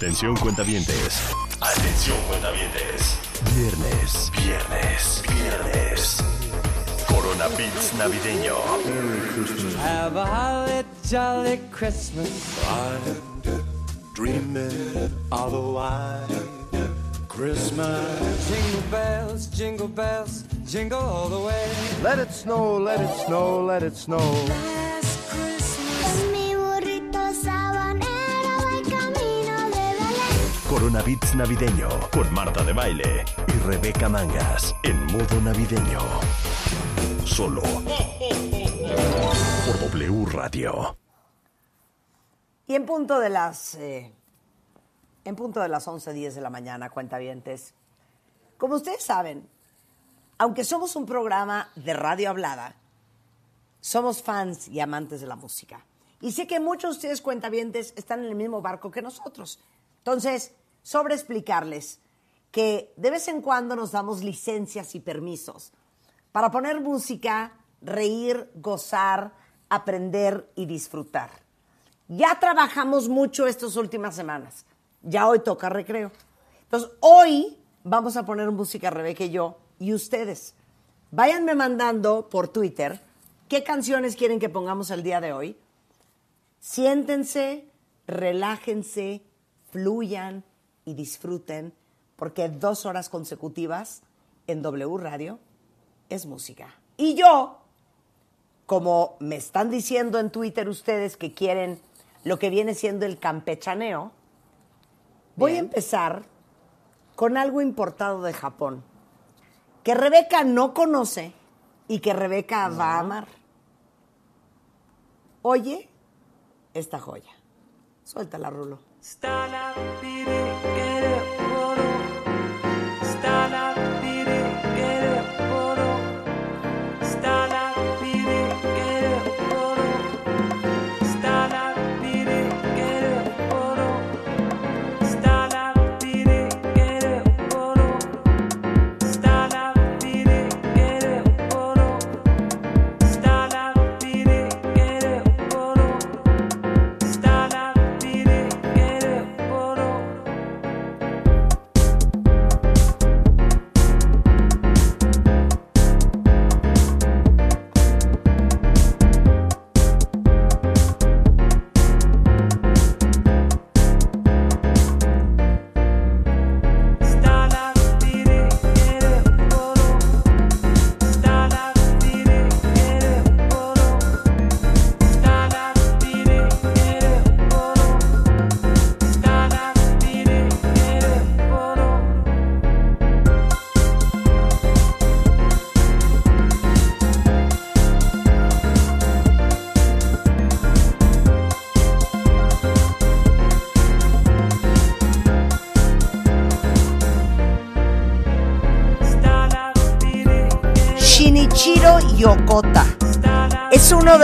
Atención cuentavientes. Atención cuentavientes. Viernes, viernes, viernes. Corona Beats navideño. Have a holly jolly Christmas. dreaming of a white Christmas. Jingle bells, jingle bells, jingle all the way. Let it snow, let it snow, let it snow. Belén. Corona Beats navideño. Con Marta de Baile y Rebeca Mangas. En modo navideño. Solo. Por W Radio. Y en punto de las eh, en punto de las 11:10 de la mañana, cuentavientes. Como ustedes saben, aunque somos un programa de radio hablada, somos fans y amantes de la música. Y sé que muchos de ustedes cuentavientes están en el mismo barco que nosotros. Entonces, sobre explicarles que de vez en cuando nos damos licencias y permisos para poner música, reír, gozar, aprender y disfrutar. Ya trabajamos mucho estas últimas semanas. Ya hoy toca recreo. Entonces, hoy vamos a poner música, Rebeca y yo, y ustedes. Váyanme mandando por Twitter qué canciones quieren que pongamos el día de hoy. Siéntense, relájense, fluyan y disfruten, porque dos horas consecutivas en W Radio es música. Y yo, como me están diciendo en Twitter ustedes que quieren lo que viene siendo el campechaneo, voy a empezar con algo importado de Japón, que Rebeca no conoce y que Rebeca va a amar. Oye esta joya. Suéltala, Rulo. Shinichiro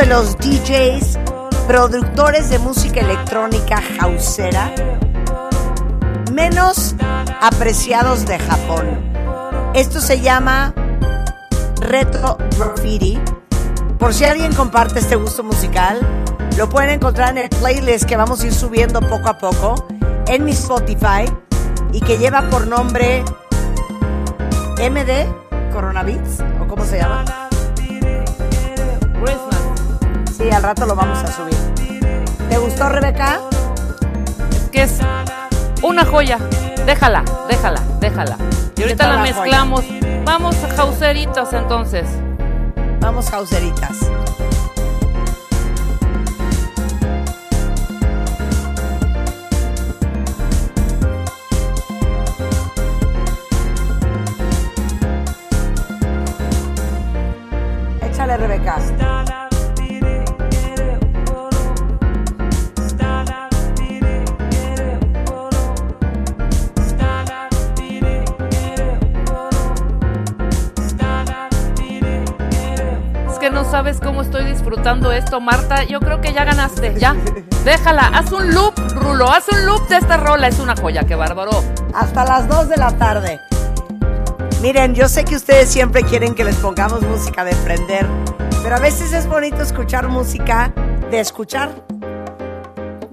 los DJs, productores de música electrónica hausera menos apreciados de Japón. Esto se llama Retro Graffiti. Por si alguien comparte este gusto musical, lo pueden encontrar en el playlist que vamos a ir subiendo poco a poco en mi Spotify y que lleva por nombre MD Coronavirus o cómo se llama. Sí, al rato lo vamos a subir. ¿Te gustó, Rebeca? Es que es una joya. Déjala, déjala, déjala. Y ahorita la la mezclamos. Vamos a jauseritas entonces. Vamos, causeritas. Échale, Rebeca. Cómo estoy disfrutando esto, Marta. Yo creo que ya ganaste, ya. Déjala, haz un loop, Rulo, haz un loop de esta rola. Es una joya, qué bárbaro. Hasta las 2 de la tarde. Miren, yo sé que ustedes siempre quieren que les pongamos música de prender, pero a veces es bonito escuchar música de escuchar.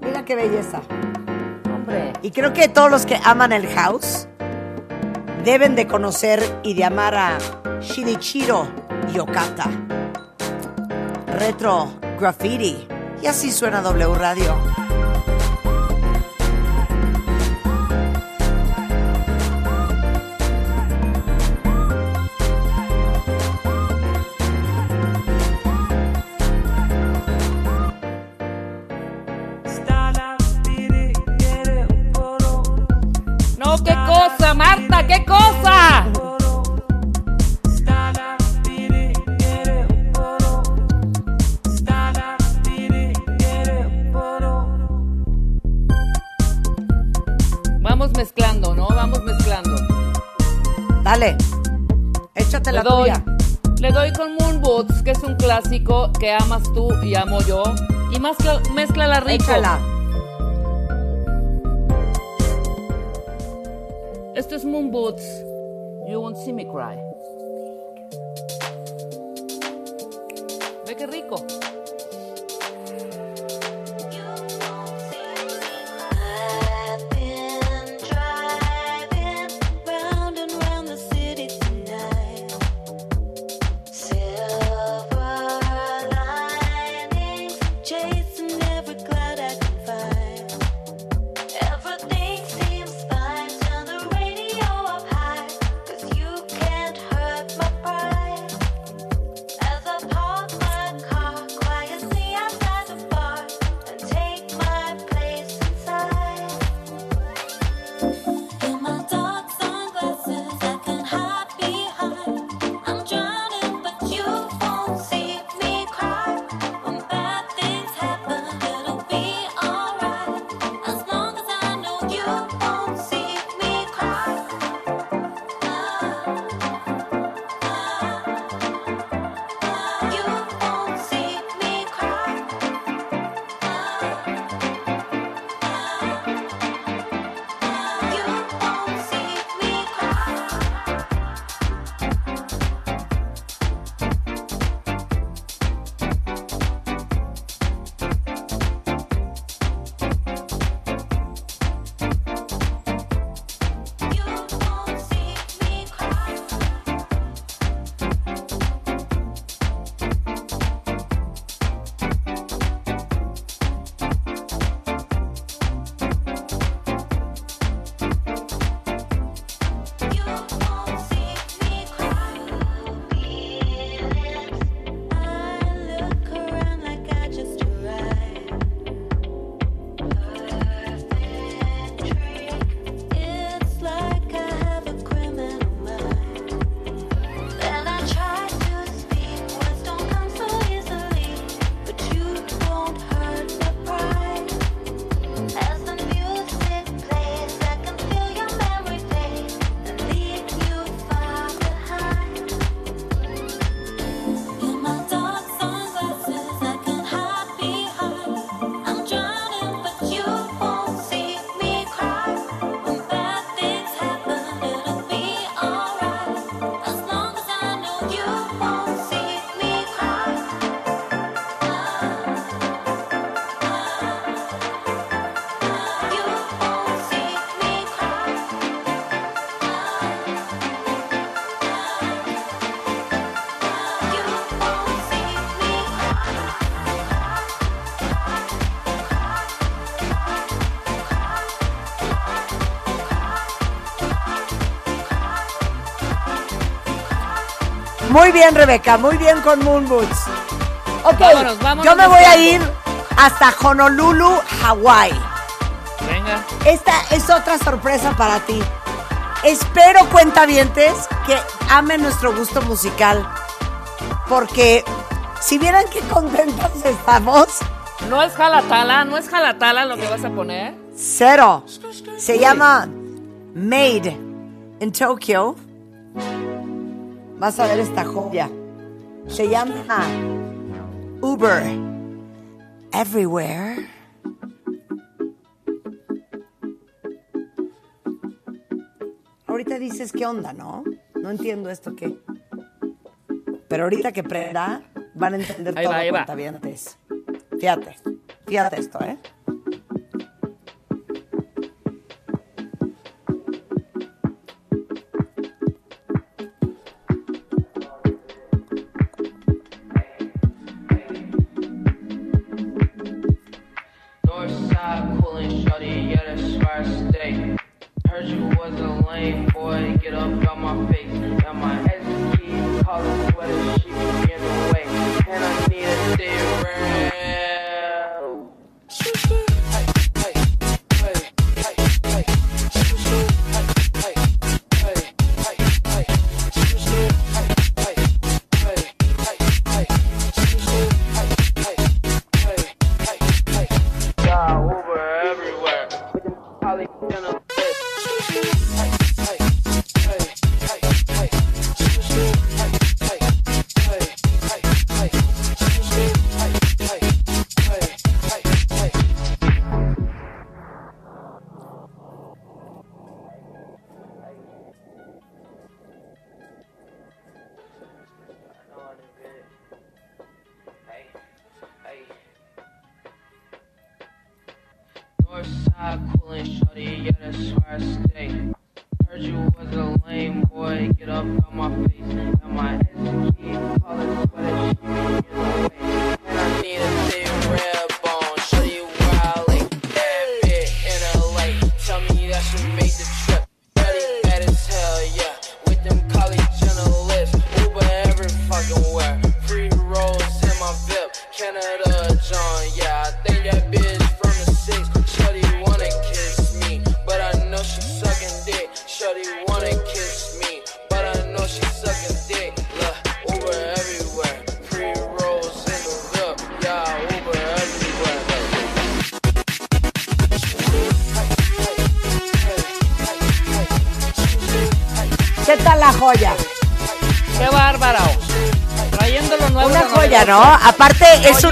Mira qué belleza. hombre. Y creo que todos los que aman el house deben de conocer y de amar a Shinichiro Yokata. Retro Graffiti. Y así suena W Radio. Clásico que amas tú y amo yo. Y mezcla, mezcla la rico. Échala. Esto es Moon Boots. You won't see me cry. Muy bien, Rebeca. Muy bien con Moon Boots. Ok, Vámonos, vámonos yo me voy a ir hasta Honolulu, Hawái. Venga. Esta es otra sorpresa para ti. Espero, cuentavientes, que amen nuestro gusto musical. Porque si vieran qué contentos estamos, No es jalatala, no es jalatala lo que vas a poner. cero. Se llama Made in Tokyo. Vas a ver esta joya. Se llama Uber Everywhere. Ahorita dices qué onda, ¿no? No entiendo esto qué. Pero ahorita que prenda, van a entender Ahí todo, va, ahí va. Fíjate, fíjate esto, ¿eh?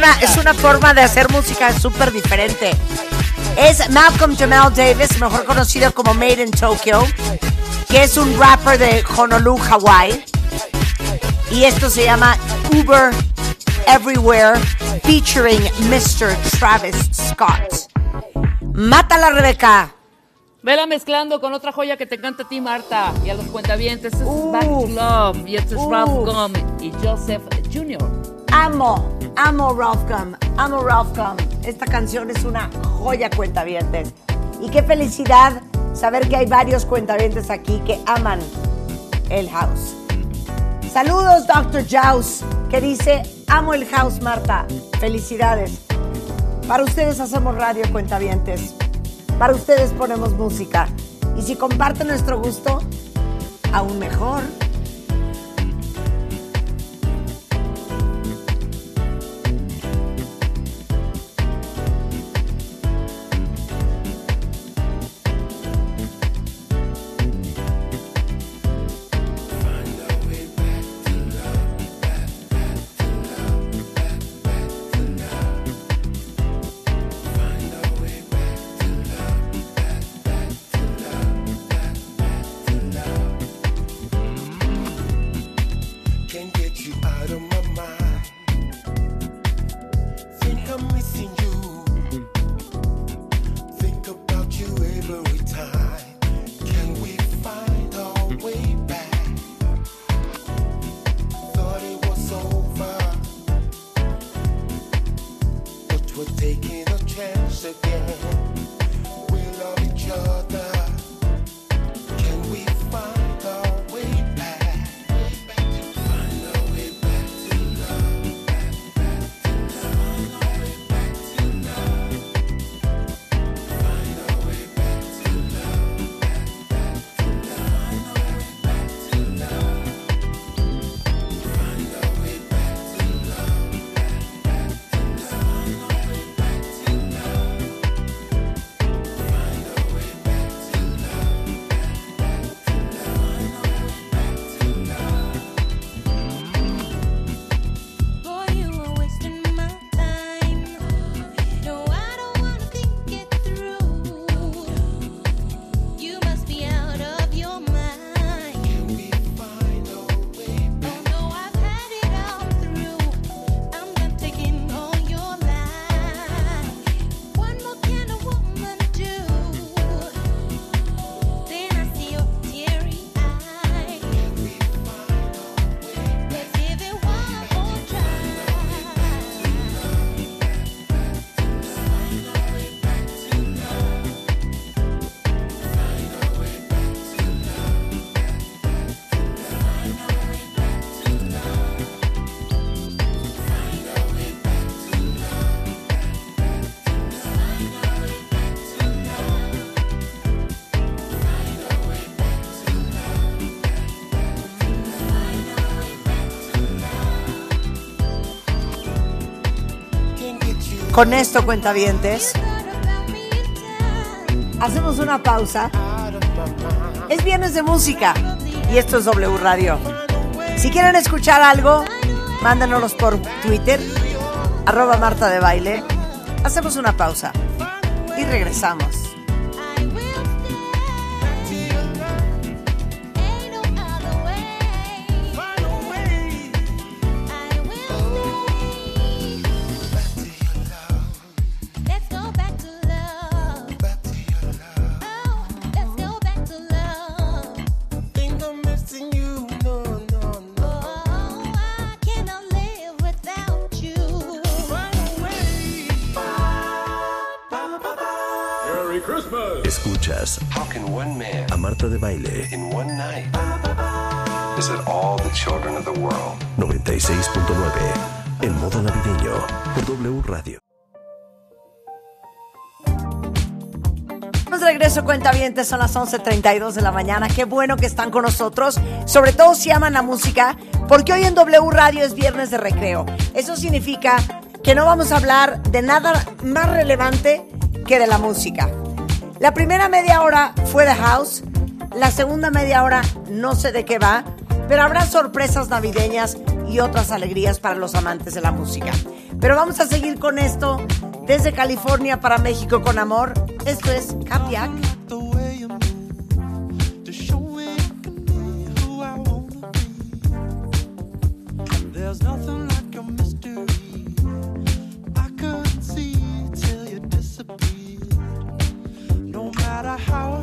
Una, es una forma de hacer música súper diferente. Es Malcolm Jamal Davis, mejor conocido como Made in Tokyo, que es un rapper de Honolulu, Hawaii. Y esto se llama Uber Everywhere, featuring Mr. Travis Scott. Mátala, Rebeca. Vela mezclando con otra joya que te encanta a ti, Marta, y a los cuentavientes. Es Uf. Back to Love, y este es. Ralph Gum y Joseph Jr. Amo, amo Ralph Gum, amo Ralph. Esta canción es una joya cuentavientes. Y qué felicidad saber que hay varios cuentavientes aquí que aman el house. Saludos, Dr. Jaus, que dice, amo el house, Marta. Felicidades. Para ustedes hacemos radio, cuentavientes. Para ustedes ponemos música. Y si comparten nuestro gusto, aún mejor. Con esto, cuentavientes, hacemos una pausa. Es viernes de música y esto es W Radio. Si quieren escuchar algo, mándanos por Twitter, arroba Marta de Baile. Hacemos una pausa y regresamos. Baile in one night visit all the children of the world? 96.9 en modo navideño por W Radio. Regreso, cuentavientes, son las 11.32 de la mañana. Qué bueno que están con nosotros, sobre todo si aman la música, porque hoy en W Radio es viernes de recreo. Eso significa que no vamos a hablar de nada más relevante que de la música. La primera media hora fue de house, la segunda media hora no sé de qué va, pero habrá sorpresas navideñas y otras alegrías para los amantes de la música. Pero vamos a seguir con esto desde California para México con amor. Esto es Capiac. How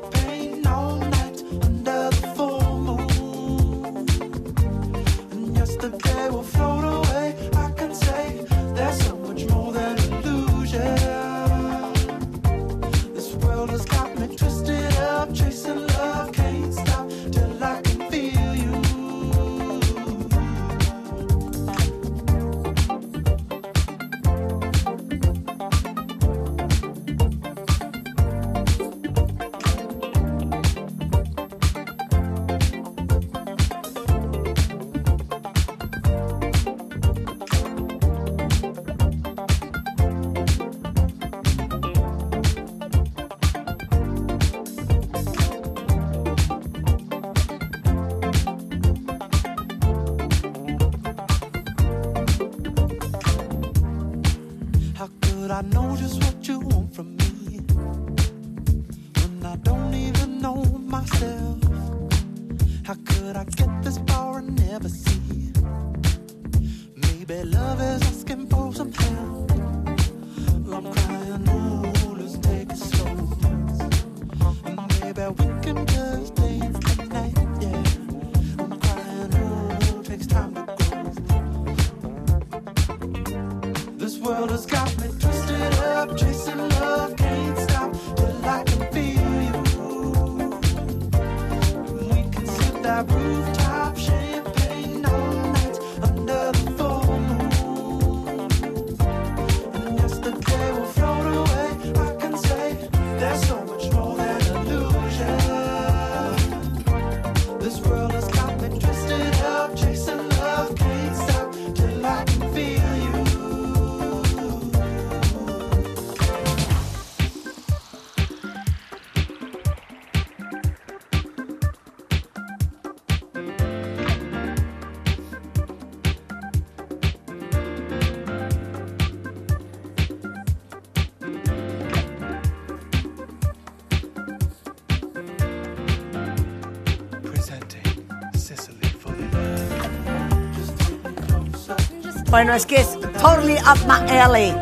Bueno, es que es totally up my alley.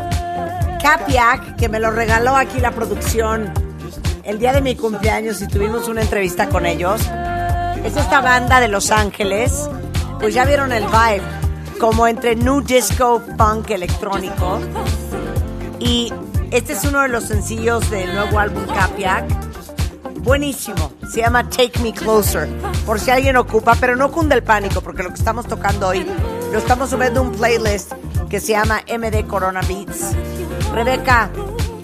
Capiac, que me lo regaló aquí la producción el día de mi cumpleaños y tuvimos una entrevista con ellos. Es esta banda de Los Ángeles. Pues ya vieron el vibe, como entre new disco, punk electrónico. Y este es uno de los sencillos del nuevo álbum Capiac. Buenísimo. Se llama Take Me Closer. Por si alguien ocupa, pero no cunde el pánico, porque lo que estamos tocando hoy lo estamos subiendo a un playlist que se llama MD Corona Beats. Rebeca,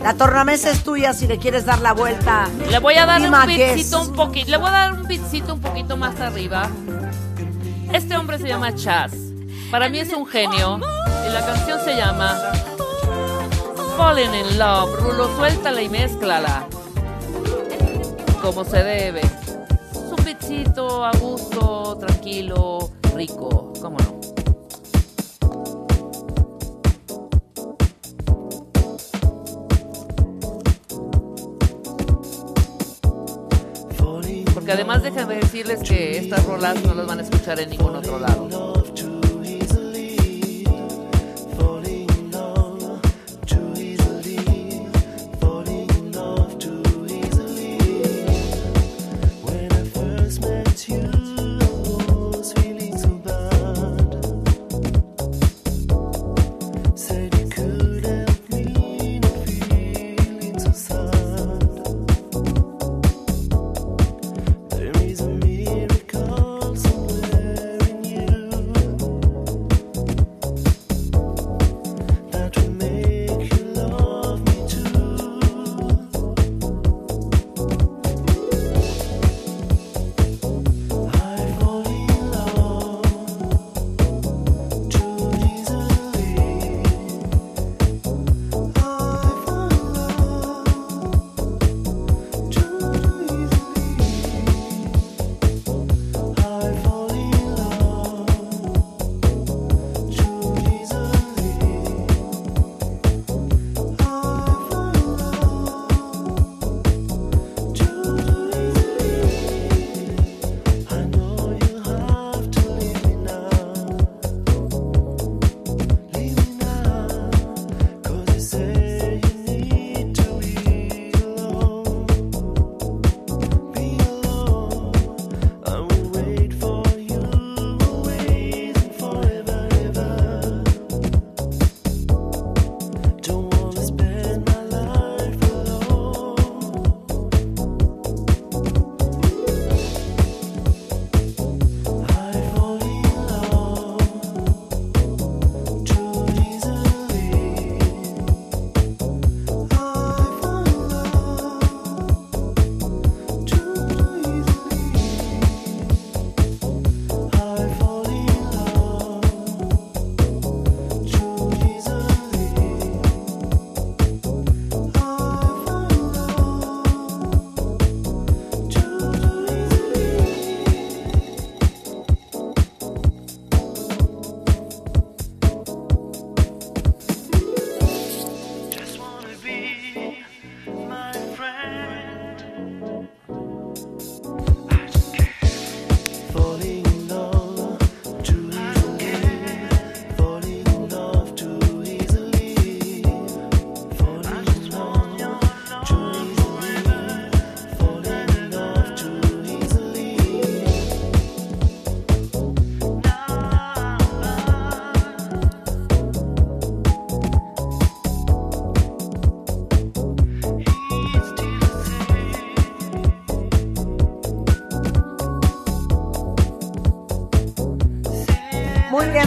la tornamesa es tuya si le quieres dar la vuelta. Le voy a dar un beatcito un poquito. Le voy a dar un beatcito un poquito más arriba. Este hombre se llama Chaz. Para mí es un genio. Y la canción se llama Falling in Love. Rulo, suéltala y mézclala. Como se debe. Es un beatcito a gusto, tranquilo, rico. ¿Cómo no? Además déjenme decirles que estas rolas no las van a escuchar en ningún otro lado.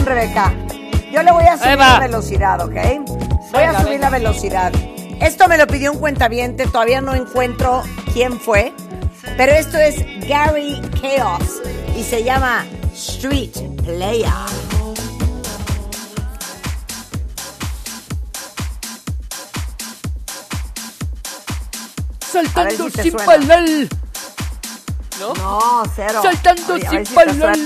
Rebeca. Yo le voy a subir la velocidad, ¿ok? Voy a subir venga. la velocidad. Esto me lo pidió un cuentaviente, todavía no encuentro quién fue, pero esto es Gary Chaos y se llama Street Player. Si te sin parar. ¿No? No, cero. Saltando Oye, sin si parar.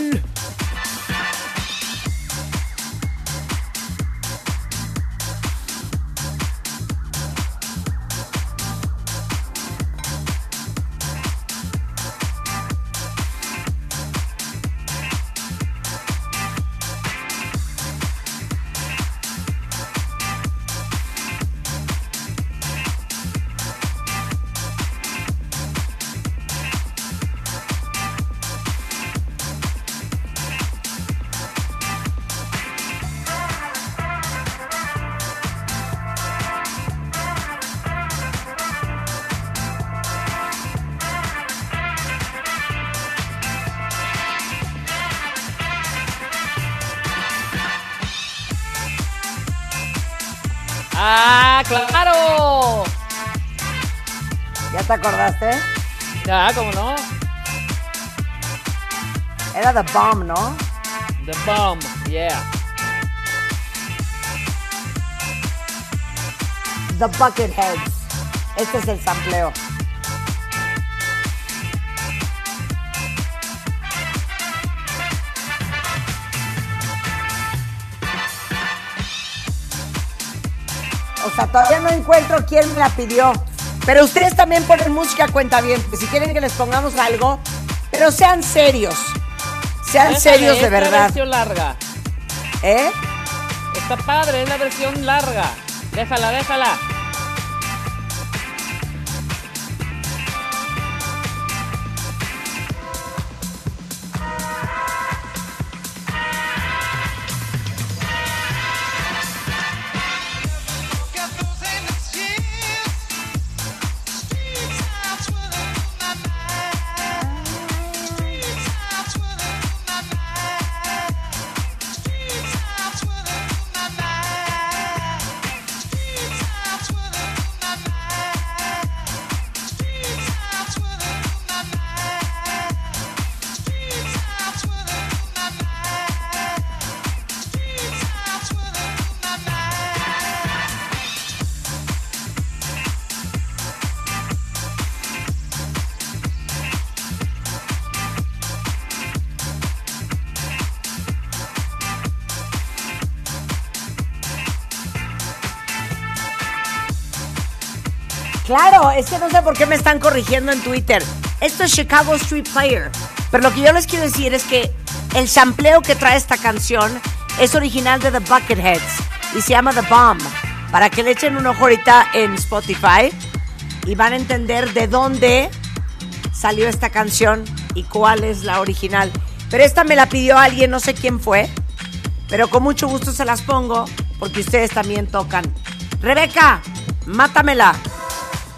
Ya, ¿cómo no? Era The Bomb, ¿no? The Bomb, yeah. The Bucketheads. Este es el sampleo. O sea, todavía no encuentro quién me la pidió. Pero ustedes también ponen música cuenta bien. Si quieren que les pongamos algo, pero sean serios. Sean Déjale, serios de es la verdad. versión larga. ¿Eh? Está padre, es la versión larga. Déjala, déjala. Que no sé por qué me están corrigiendo en Twitter. Esto es Chicago Street Player. Pero lo que yo les quiero decir es que el sampleo que trae esta canción es original de The Bucketheads y se llama The Bomb. Para que le echen un ojo ahorita en Spotify y van a entender de dónde salió esta canción y cuál es la original. Pero esta me la pidió alguien, no sé quién fue, pero con mucho gusto se las pongo porque ustedes también tocan. Rebeca, mátamela.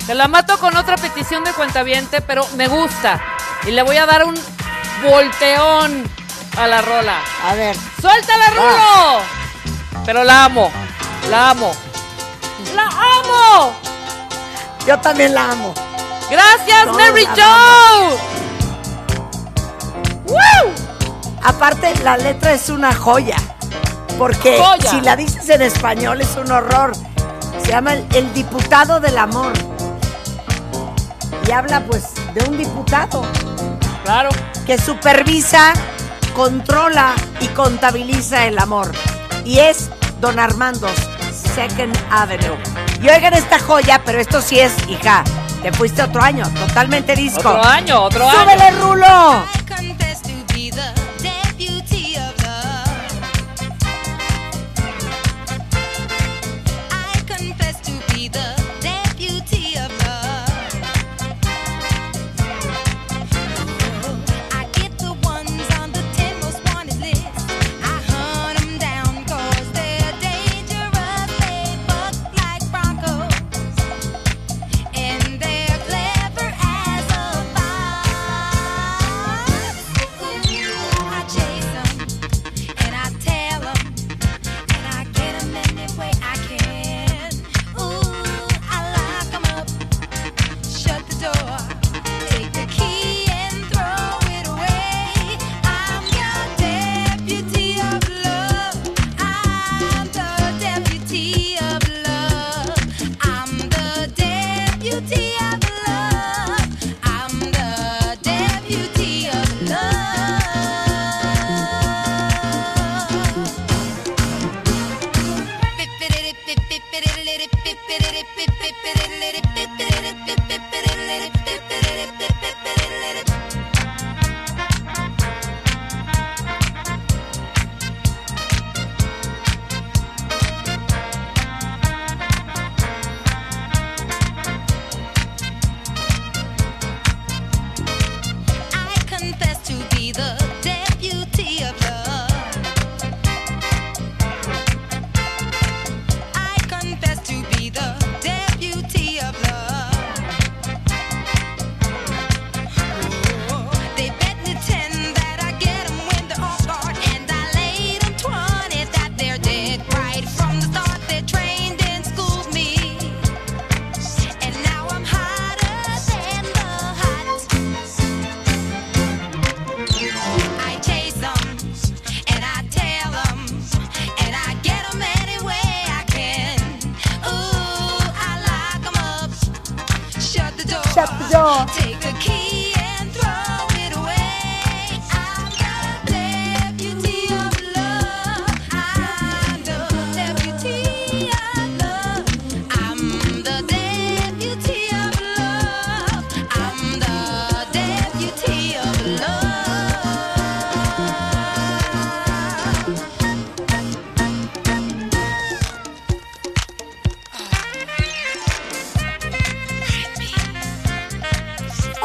Te la mato con otra petición de cuentaviente, pero me gusta. Y le voy a dar un volteón a la rola. A ver. ¡Suéltala, Rulo! Pero la amo. La amo. ¡La amo! Yo también la amo. ¡Gracias, Todos Mary Jo! ¡Woo! Aparte, la letra es una joya. Porque Joya. si la dices en español es un horror. Se llama el, el diputado del amor. Y habla pues de un diputado Claro. que supervisa, controla y contabiliza el amor. Y es Don Armando's Second Avenue. Y oigan esta joya, pero esto sí es, hija, te fuiste otro año, totalmente disco. Otro año, otro año. ¡Súbele, Rulo!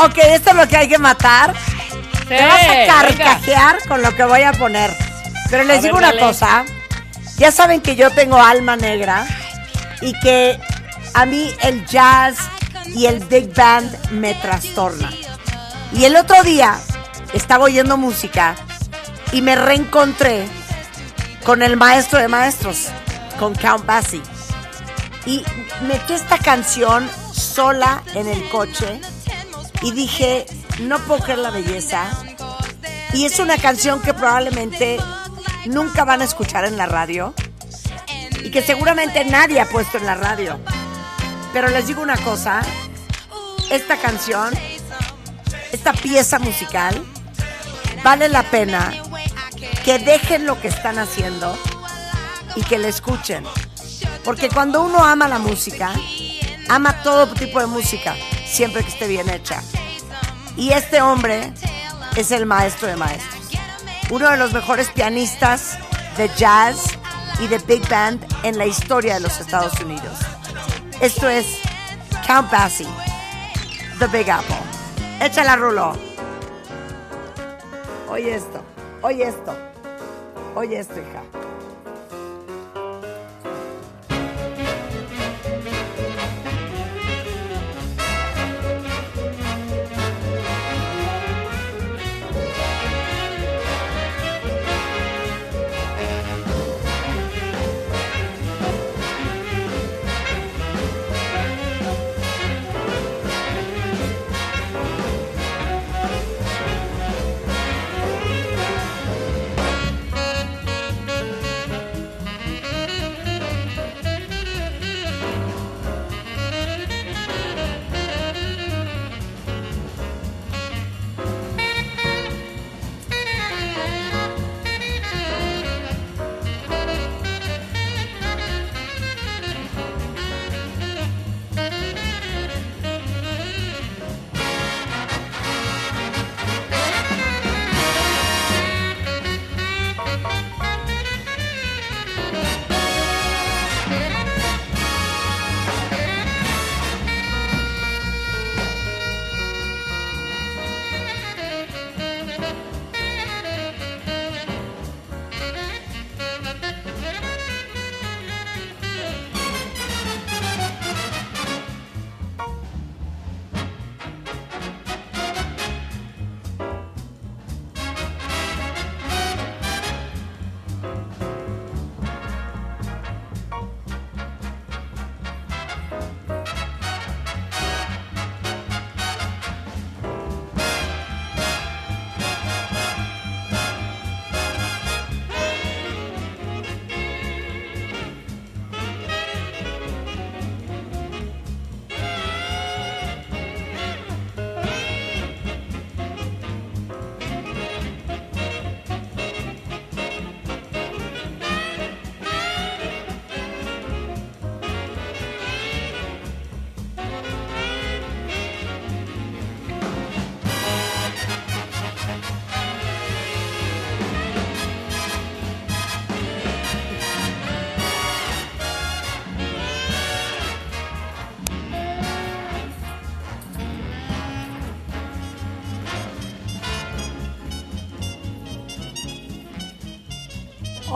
Ok, esto es lo que hay que matar. Te vas a carcajear con lo que voy a poner. Pero les A digo ver, una dale. cosa. Ya saben que yo tengo alma negra y que a mí el jazz y el big band me trastorna. Y el otro día estaba oyendo música y me reencontré con el maestro de maestros, con Count Basie. Y metí esta canción sola en el coche y dije, no puedo creer la belleza. Y es una canción que probablemente nunca van a escuchar en la radio y que seguramente nadie ha puesto en la radio. Pero les digo una cosa, esta canción, esta pieza musical, vale la pena que dejen lo que están haciendo y que la escuchen. Porque cuando uno ama la música, ama todo tipo de música, siempre que esté bien hecha. Y este hombre es el maestro de maestros. Uno de los mejores pianistas de jazz y de big band en la historia de los Estados Unidos. Esto es Count Basie, The Big Apple. Échala, Rulo. Oye esto, oye esto, oye esto, hija.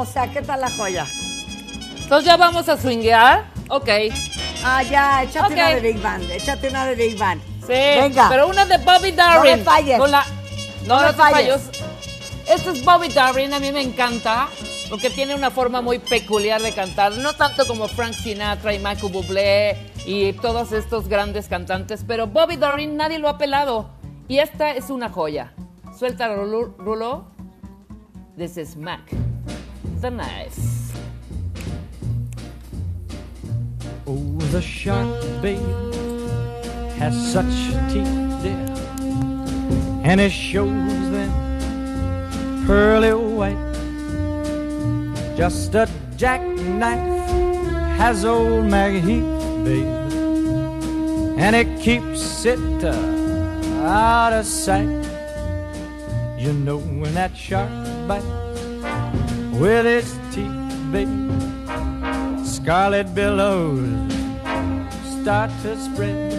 O sea, ¿qué tal la joya? Entonces ya vamos a swinguear. Ok. Ah, ya, échate una de Big Band, échate una de Big Band. Sí. Venga. Pero una de Bobby Darin. No me falles. Con la... No, No falles. Este es Bobby Darin, a mí me encanta. Porque tiene una forma muy peculiar de cantar. No tanto como Frank Sinatra y Michael Bublé y todos estos grandes cantantes. Pero Bobby Darin nadie lo ha pelado. Y esta es una joya. Suelta Rulo. Rulo. This is Mac. The Knife. Oh, the shark, babe, has such teeth, dear, and it shows them pearly white. Just a jackknife has old Maggie Heath, babe, and it keeps it uh, out of sight. You know when that shark bites with its teeth, scarlet billows start to spread.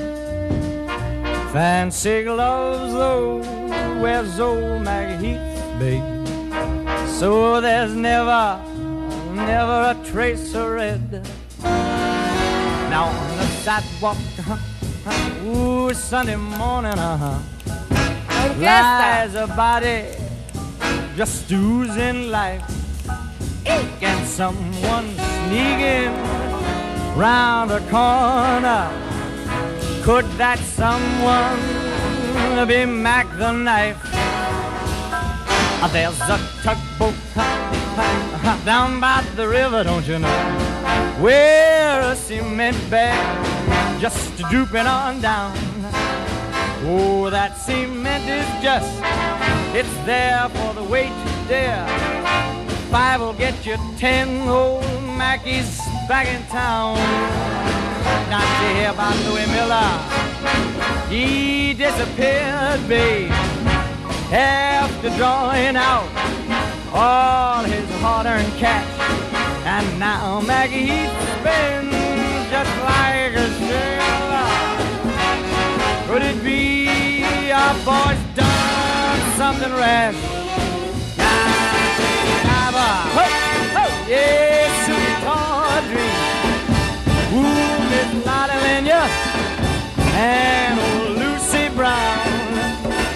Fancy gloves, though, wears old Maggie Heath, babe. So there's never, never a trace of red. Now on the sidewalk, uh-huh, ooh, Sunday morning, uh-huh, lies a body just oozing life. And someone sneaking round the corner. Could that someone be Mac the knife? Uh, There's a tugboat down by the river, don't you know? Where a cement bag just drooping on down. Oh, that cement is just, it's there for the weight, dear. Five will get you ten old Mackies back in town. Not to hear about Louis Miller. He disappeared, babe, after drawing out all his hard-earned cash. And now Maggie spins just like a sailor. Could it be our boy's done something rash? Yes, sweet Audrey. Ooh, Miss Lottie Lenya and old Lucy Brown.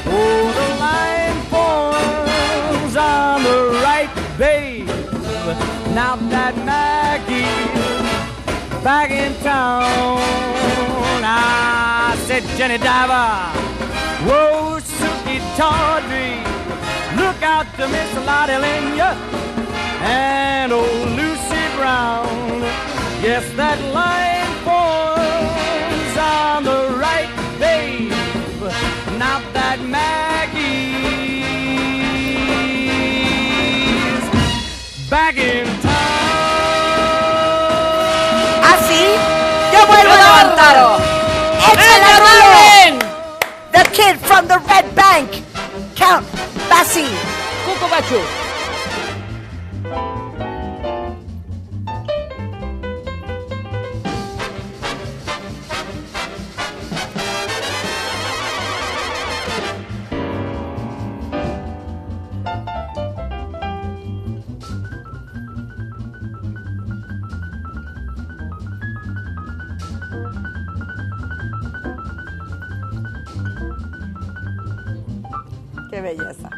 Oh, the line forms on the right, babe. Now that Maggie's back in town, I said, Jenny Diver, whoa, Suki Tawdry, look out to Miss Lottie Lenya and old Lucy Brown. Yes, that line forms on the right, babe. Now that Maggie's back in town. Ah, ¿Así? ¡Yo vuelvo a levantarlo! ¡Échale, Rubén! The kid from the Red Bank, Count Basie. Qué belleza.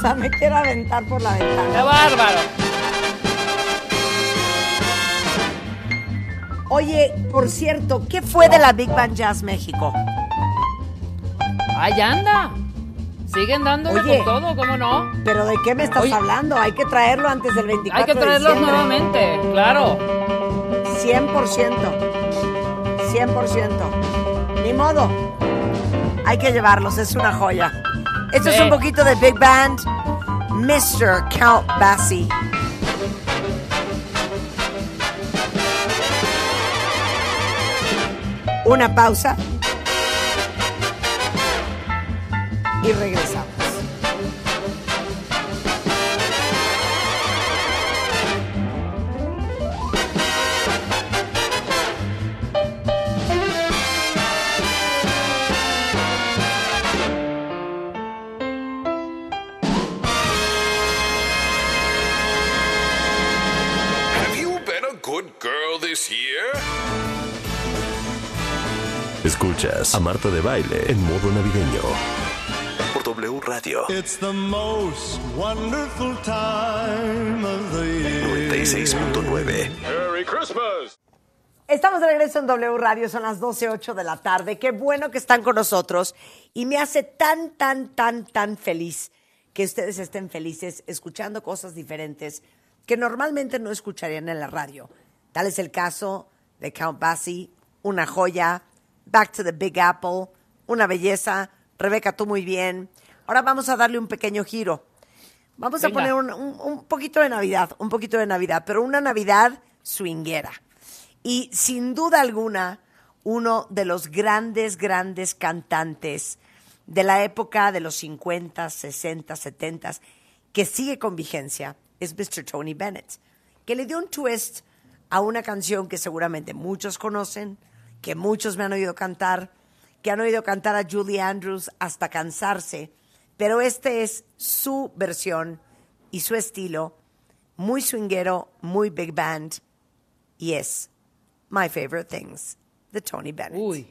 Sea, me quiero aventar por la ¡Qué ventana. bárbaro! Oye, por cierto, ¿qué fue de la Big Band Jazz México? Ahí anda. Siguen dándole Oye. con todo, ¿cómo no? ¿Pero de qué me estás Oye. hablando? Hay que traerlo antes del 24 Hay que de traerlos diciembre. nuevamente, claro. 100%. 100%. Ni modo. Hay que llevarlos, es una joya. Esto es un poquito de Big Band. Mr. Count Basie. Una pausa. A Marta de Baile en modo navideño. Por W Radio It's the most wonderful time of the year. 96.9. Merry Christmas. Estamos de regreso en W Radio, son las 12.08 de la tarde. Qué bueno que están con nosotros y me hace tan, tan, tan, tan feliz que ustedes estén felices escuchando cosas diferentes que normalmente no escucharían en la radio. Tal es el caso de Count Basie, una joya, Back to the Big Apple, una belleza, Rebeca, tú muy bien. Ahora vamos a darle un pequeño giro. Vamos Venga. a poner un, un- un poquito de Navidad, un poquito de Navidad, pero una Navidad swinguera. Y sin duda alguna, uno de los grandes, grandes cantantes de la época de los 50, 60, 70, que sigue con vigencia, es Mr. Tony Bennett, que le dio un twist a una canción que seguramente muchos conocen, que muchos me han oído cantar, que han oído cantar a Julie Andrews hasta cansarse, pero este es su versión y su estilo, muy swinguero, muy big band, y es My Favorite Things, de Tony Bennett.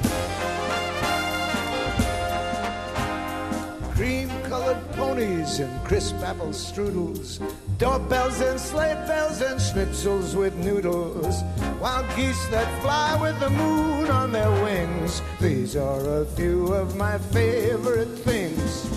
Colored ponies and crisp apple strudels, doorbells and sleigh bells and schnitzels with noodles, wild geese that fly with the moon on their wings. These are a few of my favorite things.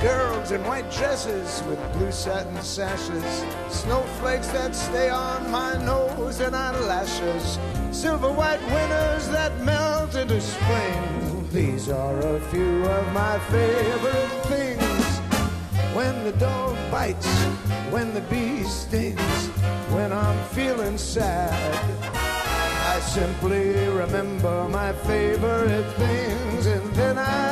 Girls in white dresses with blue satin sashes, snowflakes that stay on my nose and eyelashes, silver white winters that melt into spring. These are a few of my favorite things. When the dog bites, when the bee stings, when I'm feeling sad. I simply remember my favorite things and then I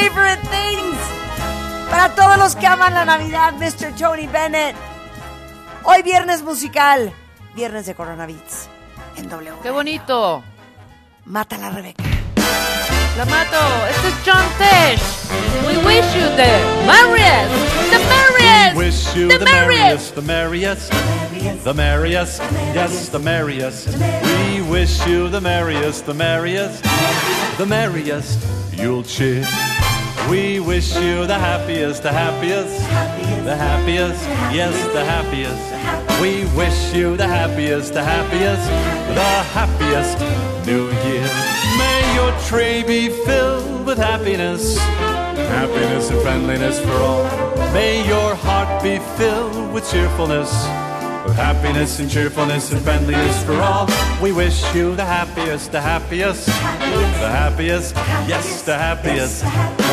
favorite things. Para todos los que aman la Navidad, Mr. Tony Bennett. Hoy viernes musical, viernes de Coronavirus. En W. ¡Qué bonito! Mata la Rebeca. La mato. Este es John Tesh. We wish you the merriest, the merriest, Wish you the the merriest. merriest, the merriest, the merriest, yes, the merriest. We wish you the merriest, the merriest, the merriest. You'll cheer. We wish you the happiest, the happiest, the happiest, yes, the happiest. We wish you the happiest, the happiest, the happiest. New Year. May your tree be filled with happiness, happiness and friendliness for all. May your heart be filled with cheerfulness, with happiness and cheerfulness and friendliness for all. We wish you the happiest, the happiest, the happiest, yes, the happiest.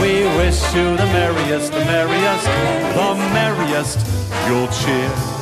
We wish you the merriest, the merriest, the merriest. You'll cheer.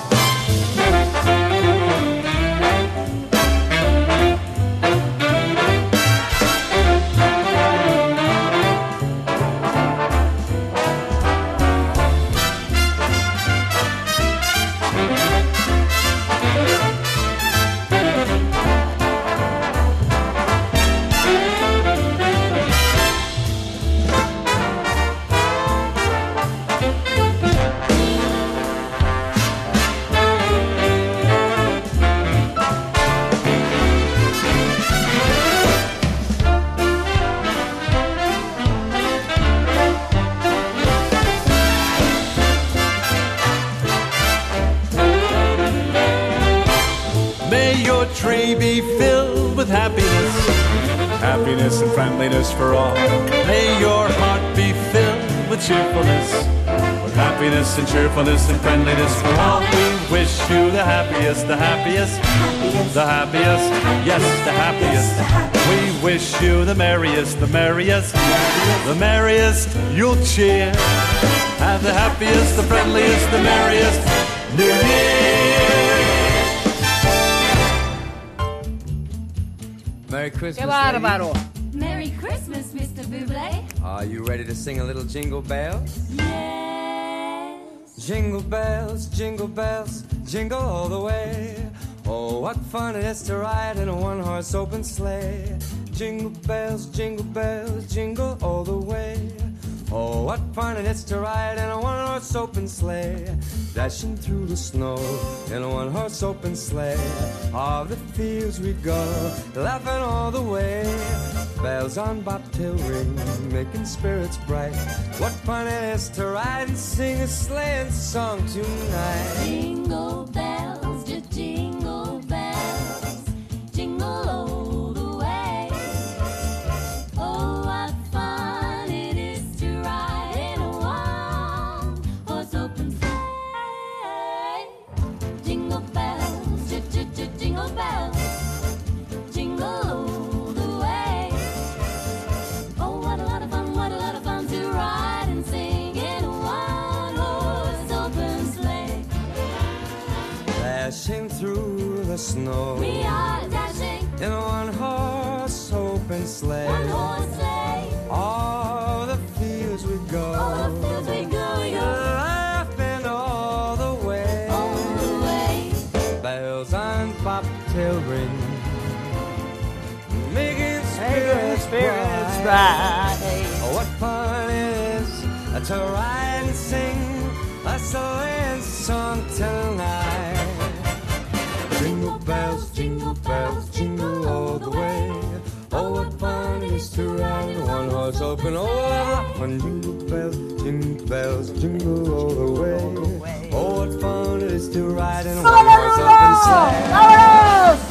Happiness and friendliness for all. May your heart be filled with cheerfulness, with happiness and cheerfulness and friendliness for all. We wish you the happiest, the happiest, the happiest, yes, the happiest. We wish you the merriest, the merriest, the merriest. You'll cheer. Have the happiest, the friendliest, the merriest New Year. Merry Christmas. ¡Qué bárbaro! Merry Christmas, Mr. Buble. Are you ready to sing a little jingle bells? Yes. Jingle bells, jingle bells, jingle all the way. Oh, what fun it is to ride in a one horse open sleigh. Jingle bells, jingle bells, jingle all the way. Oh, what fun it is to ride in a one horse open sleigh. Dashing through the snow in a one horse open sleigh. All the fields we go, laughing all the way. Bells on bobtail ring, making spirits bright. What fun it is to ride and sing a sleighing song tonight. Jingle bells, just jingle the snow We are dashing in a one horse open sleigh. one horse sleigh. All the fields we go. All the fields we go, we go. Laughing all the way. All the way. Bells on bobtail ring. Making spirits, bright. Oh, what fun it is to ride bells, jingle bells, jingle all the way. Oh, what fun it is to ride in one horse open. Oh, what fun! Jingle bells, jingle bells, jingle all the way. Oh, what fun it is to ride in one horse open sleigh.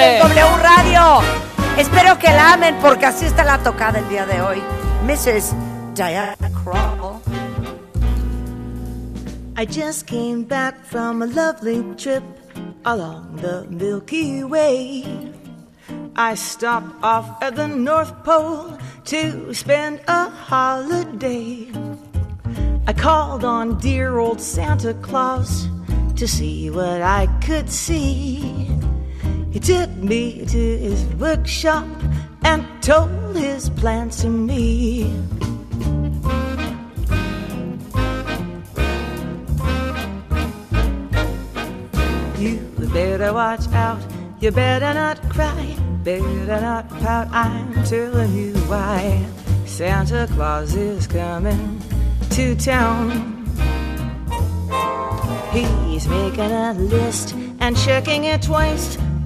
En W Radio. Espero que la amen porque así está la tocada el día de hoy. Mrs. Diana Krall. I just came back from a lovely trip along the Milky Way. I stopped off at the North Pole to spend a holiday. I called on dear old Santa Claus to see what I could see. He took me to his workshop and told his plans to me. You better watch out, you better not cry, better not pout, I'm telling you why. Santa Claus is coming to town. He's making a list and checking it twice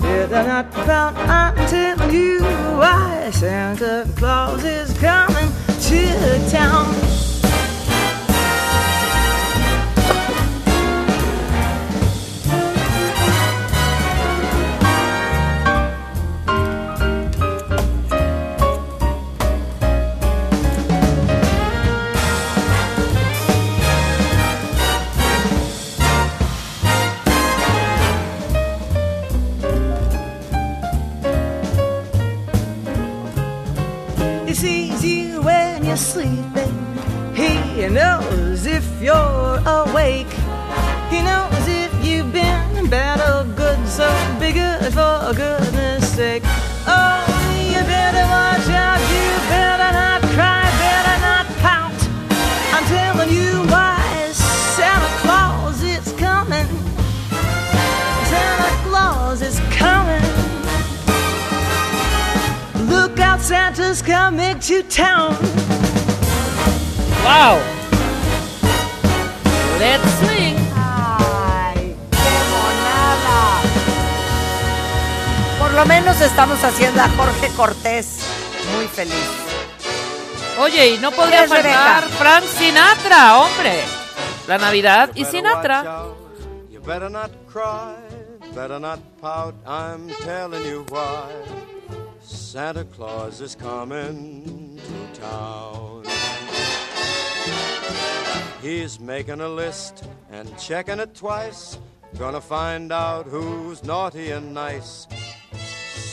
Better not pout. Telling you why. Santa Claus is coming to town. Cortés muy feliz. Oye, y no podría ¿Quién es faltar Rebeca? Frank Sinatra, hombre. La Navidad y Sinatra. You better not cry, better not pout. I'm telling you why. Santa Claus is coming to town. He's making a list and checking it twice. Gonna find out who's naughty and nice.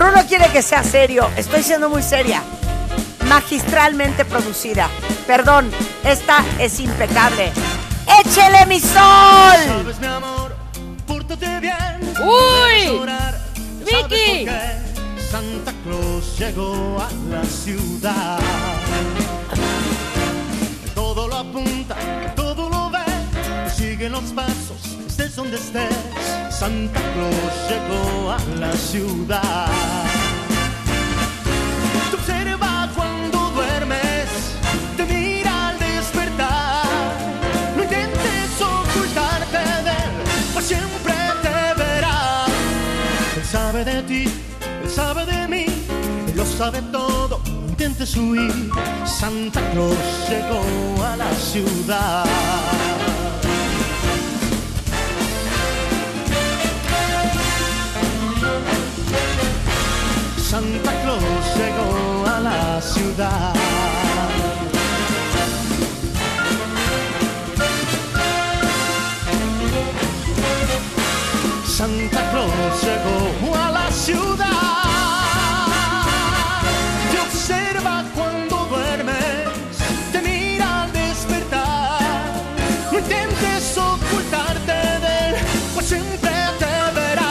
Rulo quiere que sea serio. Estoy siendo muy seria. Magistralmente producida. Perdón, esta es impecable. ¡Échele mi sol! Sabes, mi amor, pórtate bien. Uy. Vicky. Santa Claus llegó a la ciudad. Todo lo apunta, todo lo ve. Sigue los pasos, estés donde estés. Santa Claus llegó a la ciudad. Te observa cuando duermes, te mira al despertar. No intentes ocultarte de él, pues siempre te verá. Él sabe de ti, él sabe de mí, él lo sabe todo. Intentes huir. Santa Claus llegó a la ciudad. Santa Claus llegó a la ciudad. Te observa cuando duermes, te mira al despertar. No intentes ocultarte de él, pues siempre te verá.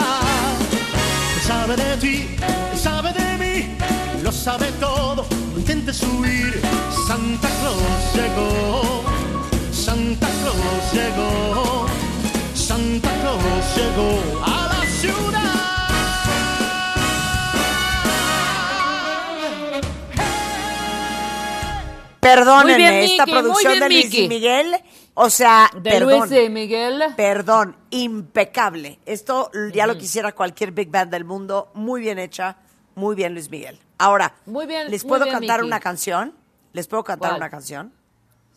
Sabe de ti, sabe de mí, lo sabe intentes huir. Santa Claus llegó, Santa Claus llegó, Santa Claus llegó a la ciudad. Perdónenme, bien, esta producción bien, de Luis. Miguel, o sea, De perdón. Luis Miguel. Perdón, impecable. Esto ya lo quisiera cualquier big band del mundo. Muy bien hecha, muy bien Luis Miguel. Ahora, Muy bien, ¿les muy puedo bien, cantar una canción? ¿Les puedo cantar ¿Cuál? una canción?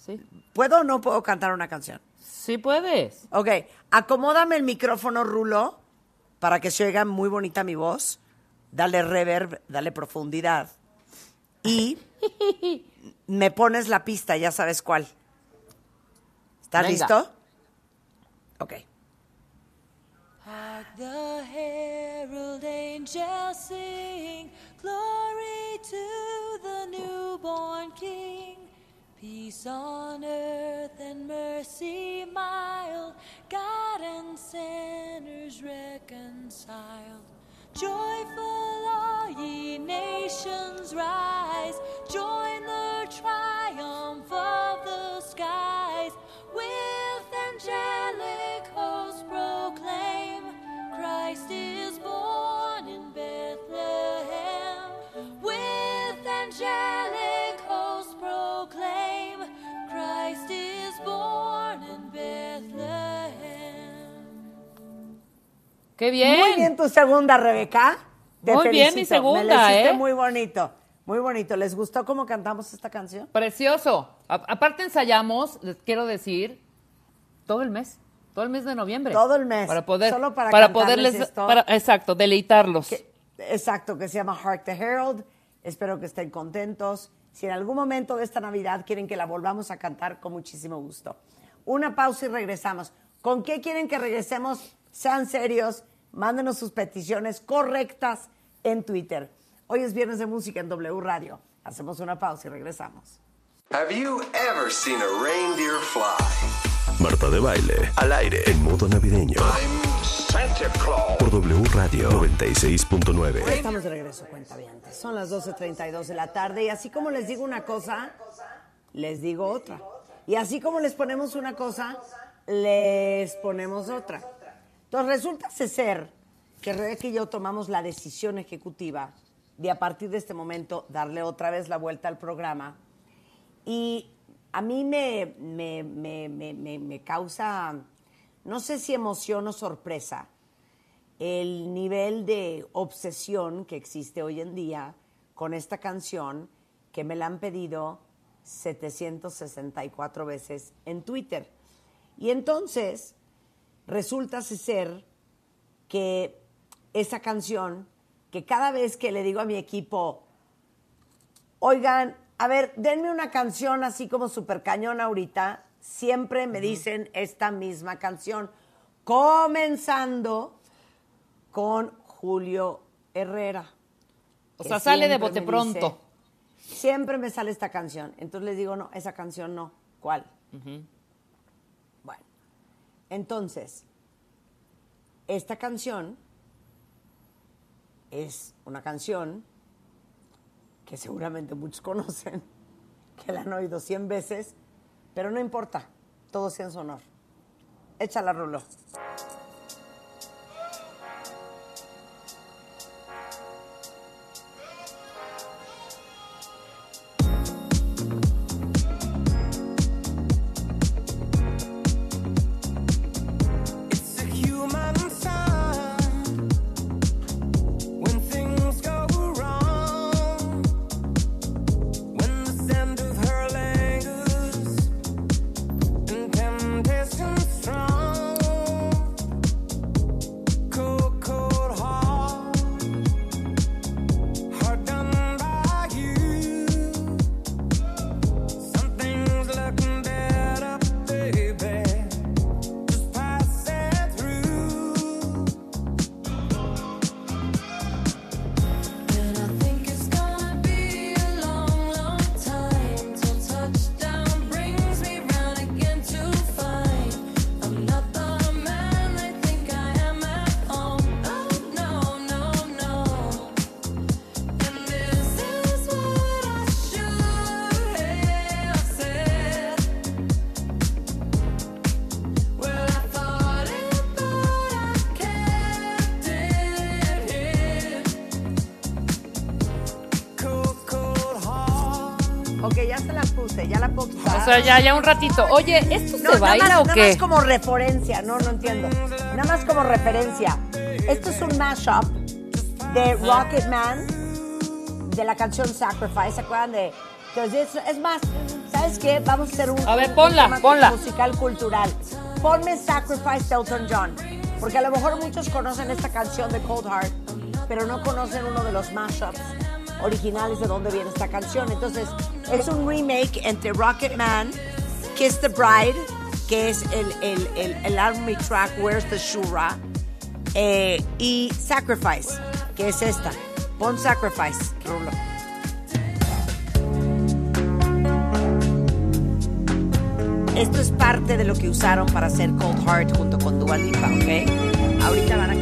Sí. ¿Puedo o no puedo cantar una canción? Sí puedes. Ok, acomódame el micrófono, Rulo, para que se oiga muy bonita mi voz. Dale reverb, dale profundidad. Y me pones la pista, ya sabes cuál. ¿Estás Venga. listo? Ok. Hark the herald angels sing, glory to the newborn King. Peace on earth and mercy mild, God and sinners reconciled. Joyful all ye nations rise, join the triumph of the skies. With angelic Qué bien. Muy bien tu segunda, Rebeca. Te Muy bien, mi segunda, Me la hiciste ¿eh? muy bonito. Muy bonito. ¿Les gustó cómo cantamos esta canción? Precioso. A- aparte ensayamos, les quiero decir, todo el mes. Todo el mes de noviembre. Todo el mes. Para poder, Solo para para poderles, esto. para- exacto, deleitarlos. Exacto, que se llama Hark the Herald. Espero que estén contentos. Si en algún momento de esta Navidad quieren que la volvamos a cantar, con muchísimo gusto. Una pausa y regresamos. ¿Con qué quieren que regresemos? Sean serios, mándenos sus peticiones correctas en Twitter. Hoy es viernes de música en W Radio. Hacemos una pausa y regresamos. Have you ever seen a reindeer fly? Marta de Baile, al aire, en modo navideño. Santa Claus. Por W Radio 96.9. Estamos de regreso, cuentavientes. Son las 12.32 de la tarde y así como les digo una cosa, les digo otra. Y así como les ponemos una cosa, les ponemos otra. Entonces resulta ser que Rebeca y yo tomamos la decisión ejecutiva de a partir de este momento darle otra vez la vuelta al programa. Y a mí me, me, me, me, causa, no sé si emoción o sorpresa, el nivel de obsesión que existe hoy en día con esta canción que me la han pedido 764 veces en Twitter. Y entonces resulta ser que esa canción, que cada vez que le digo a mi equipo, oigan, a ver, denme una canción así como super cañón ahorita, siempre me dicen esta misma canción, comenzando con Julio Herrera. O sea, sale de bote pronto. dice, siempre me sale esta canción. Entonces les digo, no, esa canción no. ¿Cuál? Entonces, esta canción es una canción que seguramente muchos conocen, que la han oído 100 veces, pero no importa, todo sea en su honor. Échala, Rulo. Ya, ya un ratito. Oye, ¿esto No, se nada baila más, o nada qué? más como referencia, no, no entiendo. Nada más como referencia. Esto es un mashup de Rocket Man, de la canción Sacrifice. ¿Se acuerdan de...? Entonces, es, más, ¿sabes qué? Vamos a hacer un, A ver, un ponla, tema ponla. musical cultural. Ponme Sacrifice de Elton John. Porque a lo mejor muchos conocen esta canción de Cold Heart, pero no conocen uno de los mashups originales de dónde viene esta canción. Entonces, es un remake entre Rocket Man, Kiss the Bride, que es el, el, el, el army track Where's the Shura, eh, y Sacrifice, que es esta. Pon Sacrifice. Esto es parte de lo que usaron para hacer Cold Heart junto con Dua Lipa, ¿ok? Ahorita van a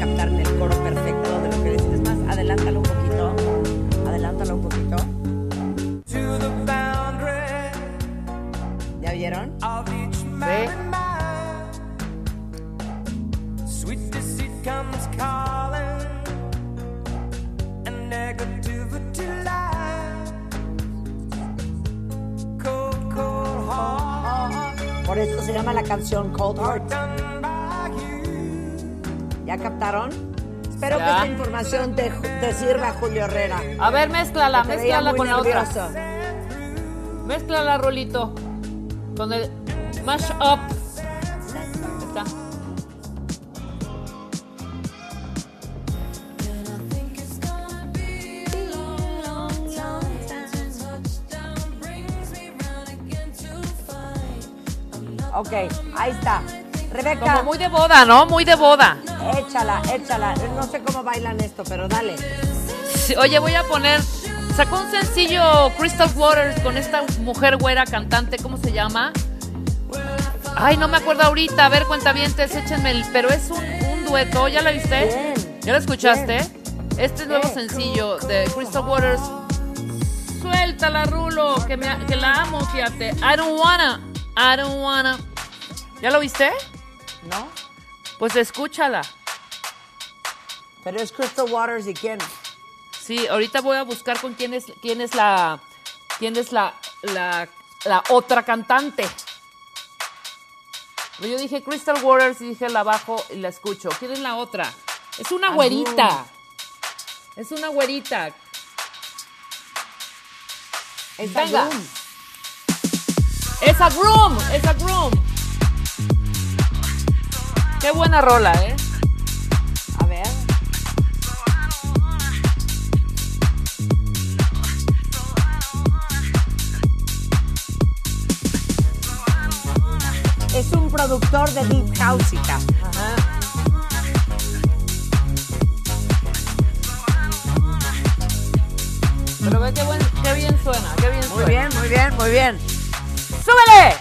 cold heart. Por eso se llama la canción Cold Heart. ¿Ya captaron? Espero Ya. que esta información te, te sirva, Julio Herrera. A ver, mézclala, mézclala con la otra. nervioso. Mézclala, Rolito. Con el mash up. Está. Ok, ahí está. Rebeca, Como muy de boda, ¿no? Muy de boda. échala, échala. No sé cómo bailan esto, pero dale. Sí, Oye, voy a poner. Sacó un sencillo Crystal Waters con esta mujer güera cantante, ¿cómo se llama? Ay, no me acuerdo ahorita. A ver, cuentavientes, échenme el. Pero es un, un dueto, ¿ya la viste? Bien, ¿Ya la escuchaste? Este es nuevo sencillo de Crystal Waters. Suéltala, Rulo, que, me, que la amo, fíjate. I don't wanna, I don't wanna. ¿Ya lo viste? ¿No? Pues escúchala. Pero es Crystal Waters y quién. Sí, ahorita voy a buscar con quién es, quién es la, quién es la, la, la otra cantante. Pero Yo dije Crystal Waters y dije la bajo y la escucho. ¿Quién es la otra? Es una güerita. Es una güerita. Es Venga. Agum. Es a Groom, es a Groom. Qué buena rola, ¿eh? Un productor de Deep House, hija. Pero ve qué, buen, qué bien suena, qué bien Muy suena. bien, muy bien, muy bien. ¡Súbele!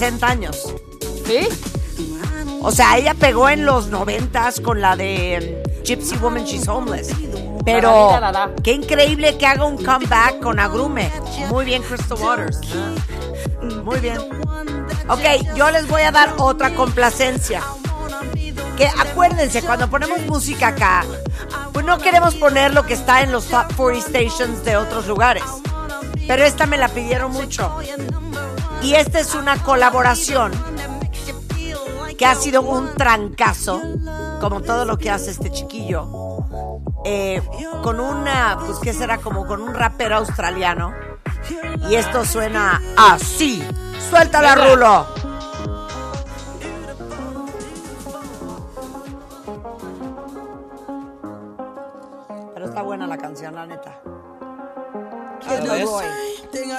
60 años. ¿Sí? O sea, ella pegó en los noventas con la de Gypsy Woman She's Homeless. Pero qué increíble que haga un comeback con Agrume. Muy bien, Crystal Waters. Muy bien. Ok, yo les voy a dar otra complacencia. Que acuérdense, cuando ponemos música acá, pues no queremos poner lo que está en los top 40 stations de otros lugares. Pero esta me la pidieron mucho. Y esta es una colaboración que ha sido un trancazo, como todo lo que hace este chiquillo, eh, con una, pues qué será, como con un rapero australiano. Y esto suena así. Suéltala. Rulo.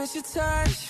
miss your touch.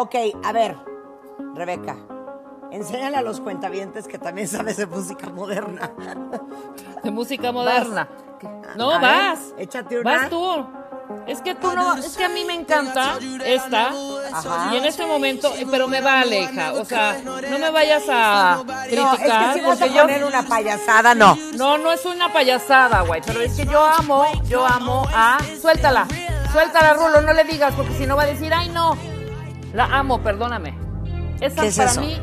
Ok, a ver, Rebeca, enséñale a los cuentavientes que también sabes de música moderna. De música moderna. No, A ver, vas. échate una. Vas tú. Es que tú no, es que a mí me encanta esta. Ajá. Y en este momento, eh, pero me vale, hija. O sea, no me vayas a No, es criticar. que si vas a yo- poner una payasada, no. No, no es una payasada, güey. Pero es que yo amo, yo amo a. Suéltala. Suéltala, Rulo, no le digas, porque si no va a decir, ay, no. La amo, perdóname. Esa ¿Qué es es para eso? mí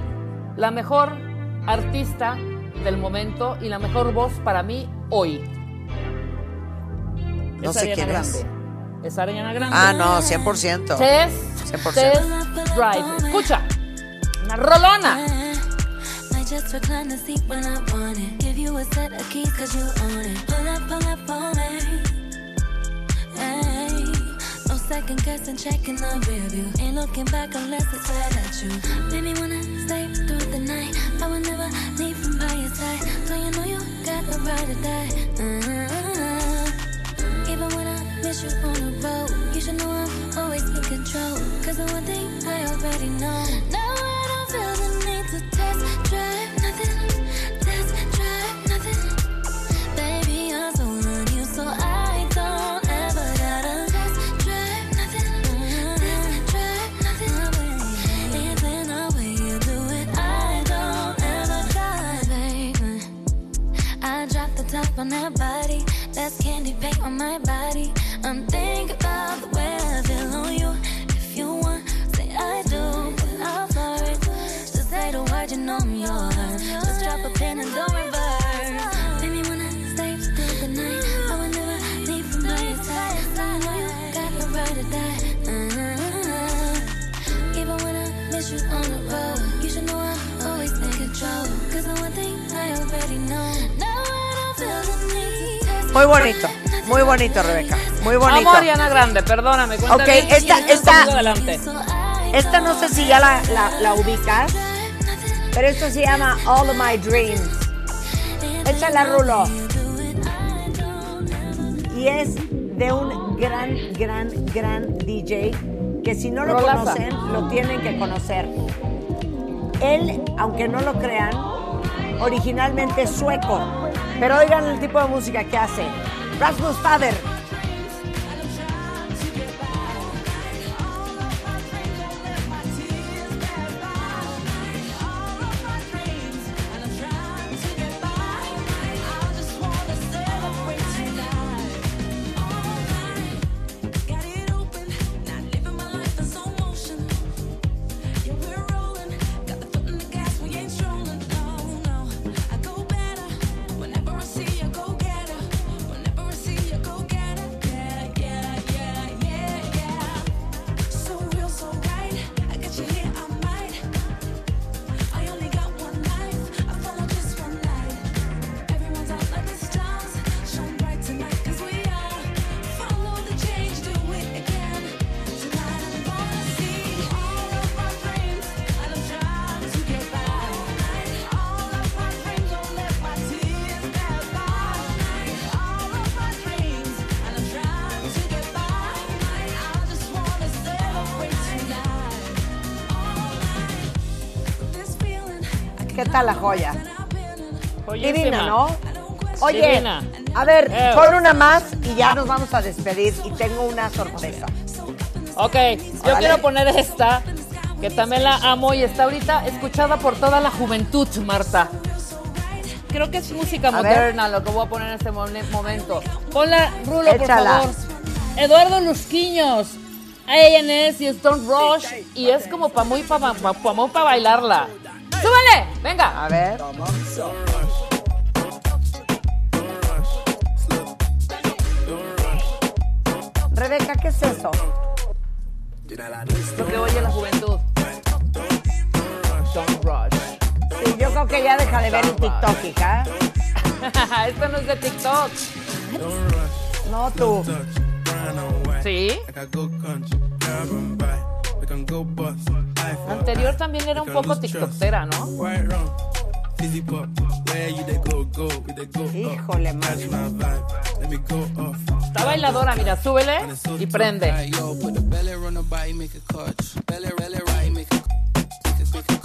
la mejor artista del momento y la mejor voz para mí hoy. No Es sé Ariana quién es. Grande. Es Ariana Grande. Ah, no, 100%. Test, 100%. Test Drive. Escucha. Una rolona. I just recline the seat when I want it. Give you a set of keys cause you own it. Pull up, pull up on me. Second guessing, checking the rear view. Ain't looking back unless it's right at you. Made me wanna stay through the night. I will never leave from by your side. So you know you got the right to die. Uh-huh. Even when I miss you on the road, you should know I'm always in control. Cause the one thing I already know. Now I don't feel the need to test drive on that body. That's candy paint on my body. I'm thinking about the way I feel on you. If you want, say I do. But I'm sorry. Just say the word, you know I'm yours. Just drop a pin and don't Muy bonito, muy bonito, Rebeca. Muy bonito. Amo Ariana Grande, perdóname. Ok, bien, esta, esta, adelante. esta no sé si ya la, la, la ubicas, pero esto se llama All of My Dreams. Échala, Rulo. Y es de un gran, gran, gran DJ que si no lo Rolaza. conocen, lo tienen que conocer. Él, aunque no lo crean, originalmente es sueco, pero oigan el tipo de música que hace. Rasmus Faber. ¿Qué tal la joya? Joyísima. Divina, ¿no? Oye, Divina. a ver, Eh. pon una más y ya nos vamos a despedir y tengo una sorpresa. Ok, yo Órale. quiero poner esta, que también la amo y está ahorita escuchada por toda la juventud, Marta. Creo que es música A ver. moderna lo que voy a poner en este mom- momento. Ponla, Rulo, por Échala. favor. Eduardo Lusquiños, ANS y Stone Rush, y es como para muy para muy pa bailarla. ¡Súbale! ¡Venga! A ver. Rebeca, ¿qué es eso? Lo que oye la juventud. Stone Rush. Sí, yo creo que ya deja de ver el TikTok, hija. Esto no es de TikTok. No, tú. ¿Sí? Anterior también era un poco tiktokera, ¿no? Híjole, man. Está bailadora, mira, súbele y prende.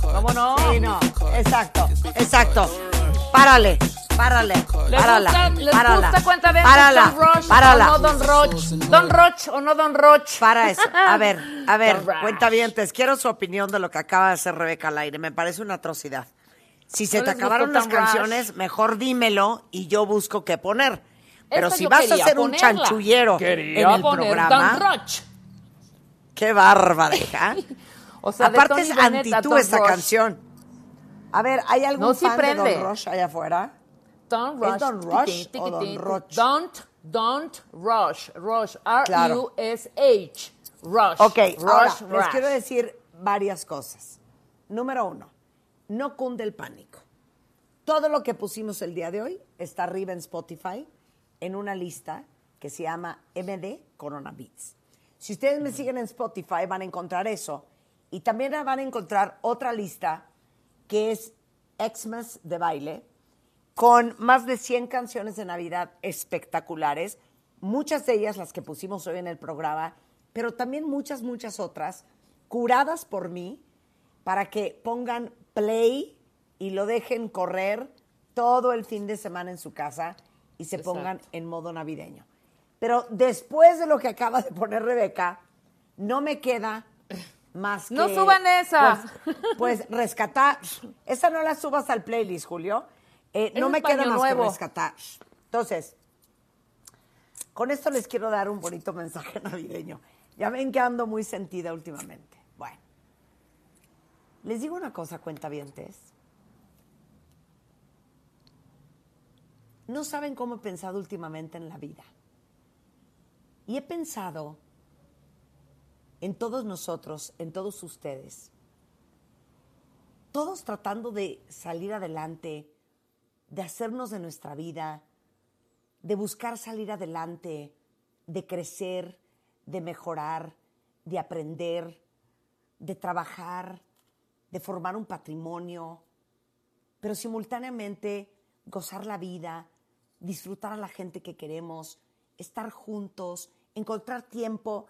¿Cómo no? Sí, no. Exacto, exacto. Párale, párale, ¿Les párala, gusta, les párala, gusta cuenta de párala, Don párala. o no Don Roch? ¿Don Roch o no Don Roch? Para eso. A ver, a ver, cuenta bien, quiero su opinión de lo que acaba de hacer Rebeca al aire. Me parece una atrocidad. Si se ¿No te acabaron las Rush? canciones, mejor dímelo y yo busco qué poner. Pero Esta si vas a ser un chanchullero Quería en el programa, Don qué bárbara, hija. O sea, de Aparte es anti tú esta Rush. canción. A ver, ¿hay algún No, sí fan de. Don Rush allá afuera? Don't ¿Es rush. Don Rush o Don tiquitín. Roch? Don't, don't rush. Rush. R-U-S-H. Rush. Ok, rush, ahora les rush. quiero decir varias cosas. Número uno, no cunde el pánico. Todo lo que pusimos el día de hoy está arriba en Spotify en una lista que se llama MD Corona Beats. Si ustedes me siguen en Spotify van a encontrar eso. Y también van a encontrar otra lista que es Xmas de baile, con más de 100 canciones de Navidad espectaculares, muchas de ellas las que pusimos hoy en el programa, pero también muchas, muchas otras, curadas por mí, para que pongan play y lo dejen correr todo el fin de semana en su casa y se Exacto. pongan en modo navideño. Pero después de lo que acaba de poner Rebeca, no me queda más que... No suban esa. Pues, pues rescatar. Esa no la subas al playlist, Julio. Eh, no me queda más nuevo. que rescatar. Entonces, con esto les quiero dar un bonito mensaje navideño. Ya ven que ando muy sentida últimamente. Bueno, les digo una cosa, cuentavientes. No saben cómo he pensado últimamente en la vida. Y he pensado en todos nosotros, en todos ustedes, todos tratando de salir adelante, de hacernos de nuestra vida, de buscar salir adelante, de crecer, de mejorar, de aprender, de trabajar, de formar un patrimonio, pero simultáneamente gozar la vida, disfrutar a la gente que queremos, estar juntos, encontrar tiempo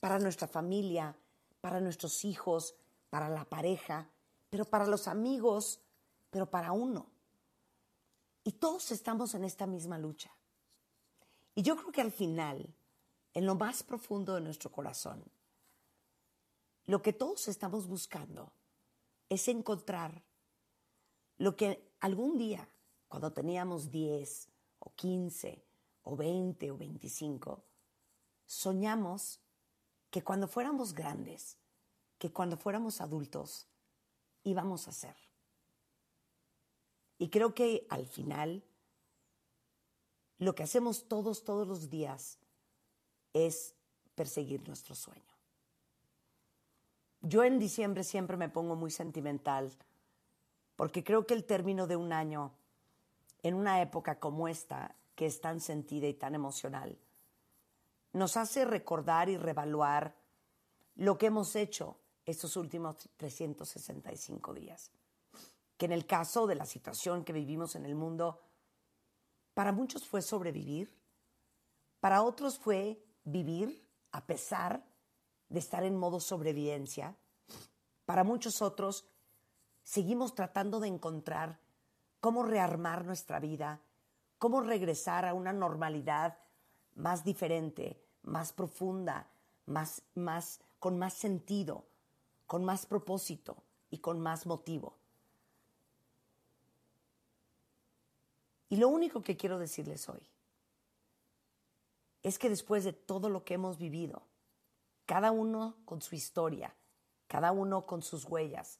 para nuestra familia, para nuestros hijos, para la pareja, pero para los amigos, pero para uno. Y todos estamos en esta misma lucha. Y yo creo que al final, en lo más profundo de nuestro corazón, lo que todos estamos buscando es encontrar lo que algún día, cuando teníamos 10 o 15 o 20 o 25, soñamos que cuando fuéramos grandes, que cuando fuéramos adultos, íbamos a ser. Y creo que al final, lo que hacemos todos, todos los días, es perseguir nuestro sueño. Yo en diciembre siempre me pongo muy sentimental porque creo que el término de un año en una época como esta, que es tan sentida y tan emocional, nos hace recordar y revaluar lo que hemos hecho estos últimos 365 días. Que en el caso de la situación que vivimos en el mundo, para muchos fue sobrevivir, para otros fue vivir a pesar de estar en modo sobrevivencia, para muchos otros seguimos tratando de encontrar cómo rearmar nuestra vida, cómo regresar a una normalidad más diferente, más profunda, más, más, con más sentido, con más propósito y con más motivo. Y lo único que quiero decirles hoy es que después de todo lo que hemos vivido, cada uno con su historia, cada uno con sus huellas,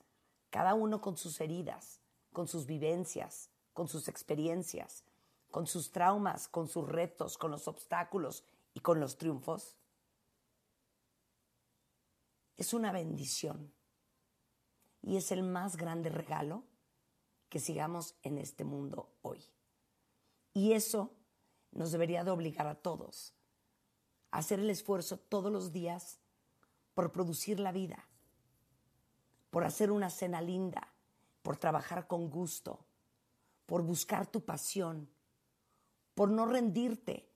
cada uno con sus heridas, con sus vivencias, con sus experiencias, con sus traumas, con sus retos, con los obstáculos y con los triunfos, es una bendición y es el más grande regalo que sigamos en este mundo hoy. Y eso nos debería de obligar a todos a hacer el esfuerzo todos los días por producir la vida, por hacer una cena linda, por trabajar con gusto, por buscar tu pasión, por no rendirte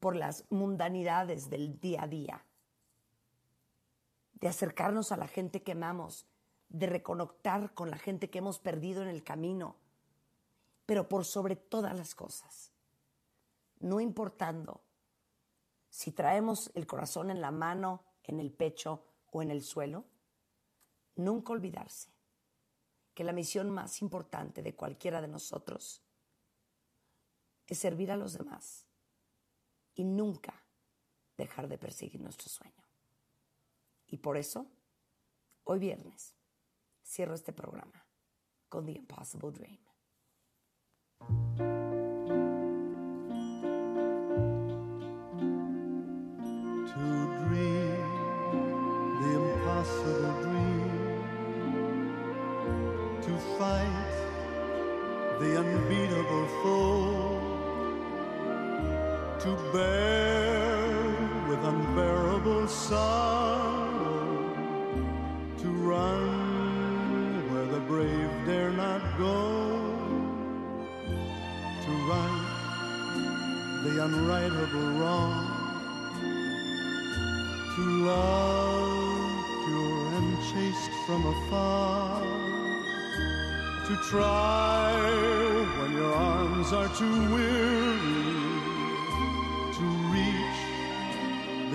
por las mundanidades del día a día, de acercarnos a la gente que amamos, de reconectar con la gente que hemos perdido en el camino, pero por sobre todas las cosas, no importando si traemos el corazón en la mano, en el pecho o en el suelo, nunca olvidarse que la misión más importante de cualquiera de nosotros es servir a los demás y nunca dejar de perseguir nuestro sueño. Y por eso, hoy viernes, cierro este programa con The Impossible Dream. to dream the impossible dream, to fight the unbeatable foe, to bear with unbearable sorrow, to run where the brave dare not go, to right the unrightable wrong, to love pure and chaste from afar, to try when your arms are too weary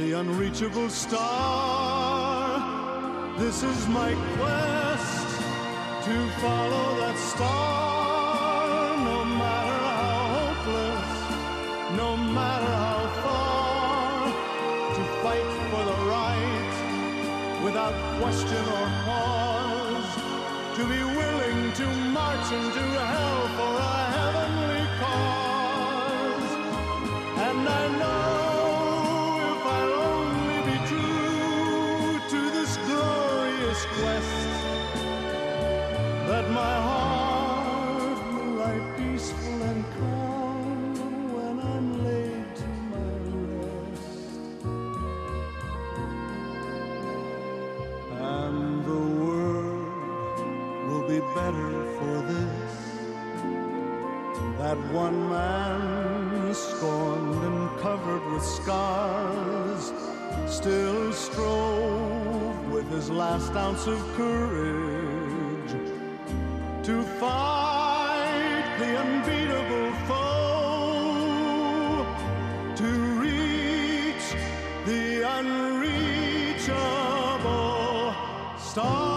the unreachable star. This is my quest to follow that star, no matter how hopeless, no matter how far, to fight for the right without question or pause, to be willing to march into hell glorious that my heart last ounce of courage to fight the unbeatable foe, to reach the unreachable star.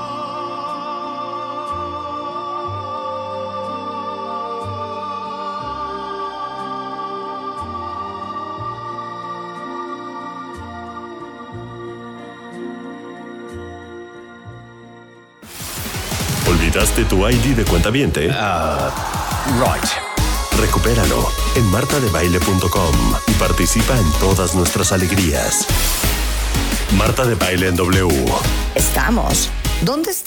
¿Olvidaste tu ID de cuenta viente? right. Recupéralo en martadebaile.com y participa en todas nuestras alegrías. Marta de Baile en W. Estamos estés.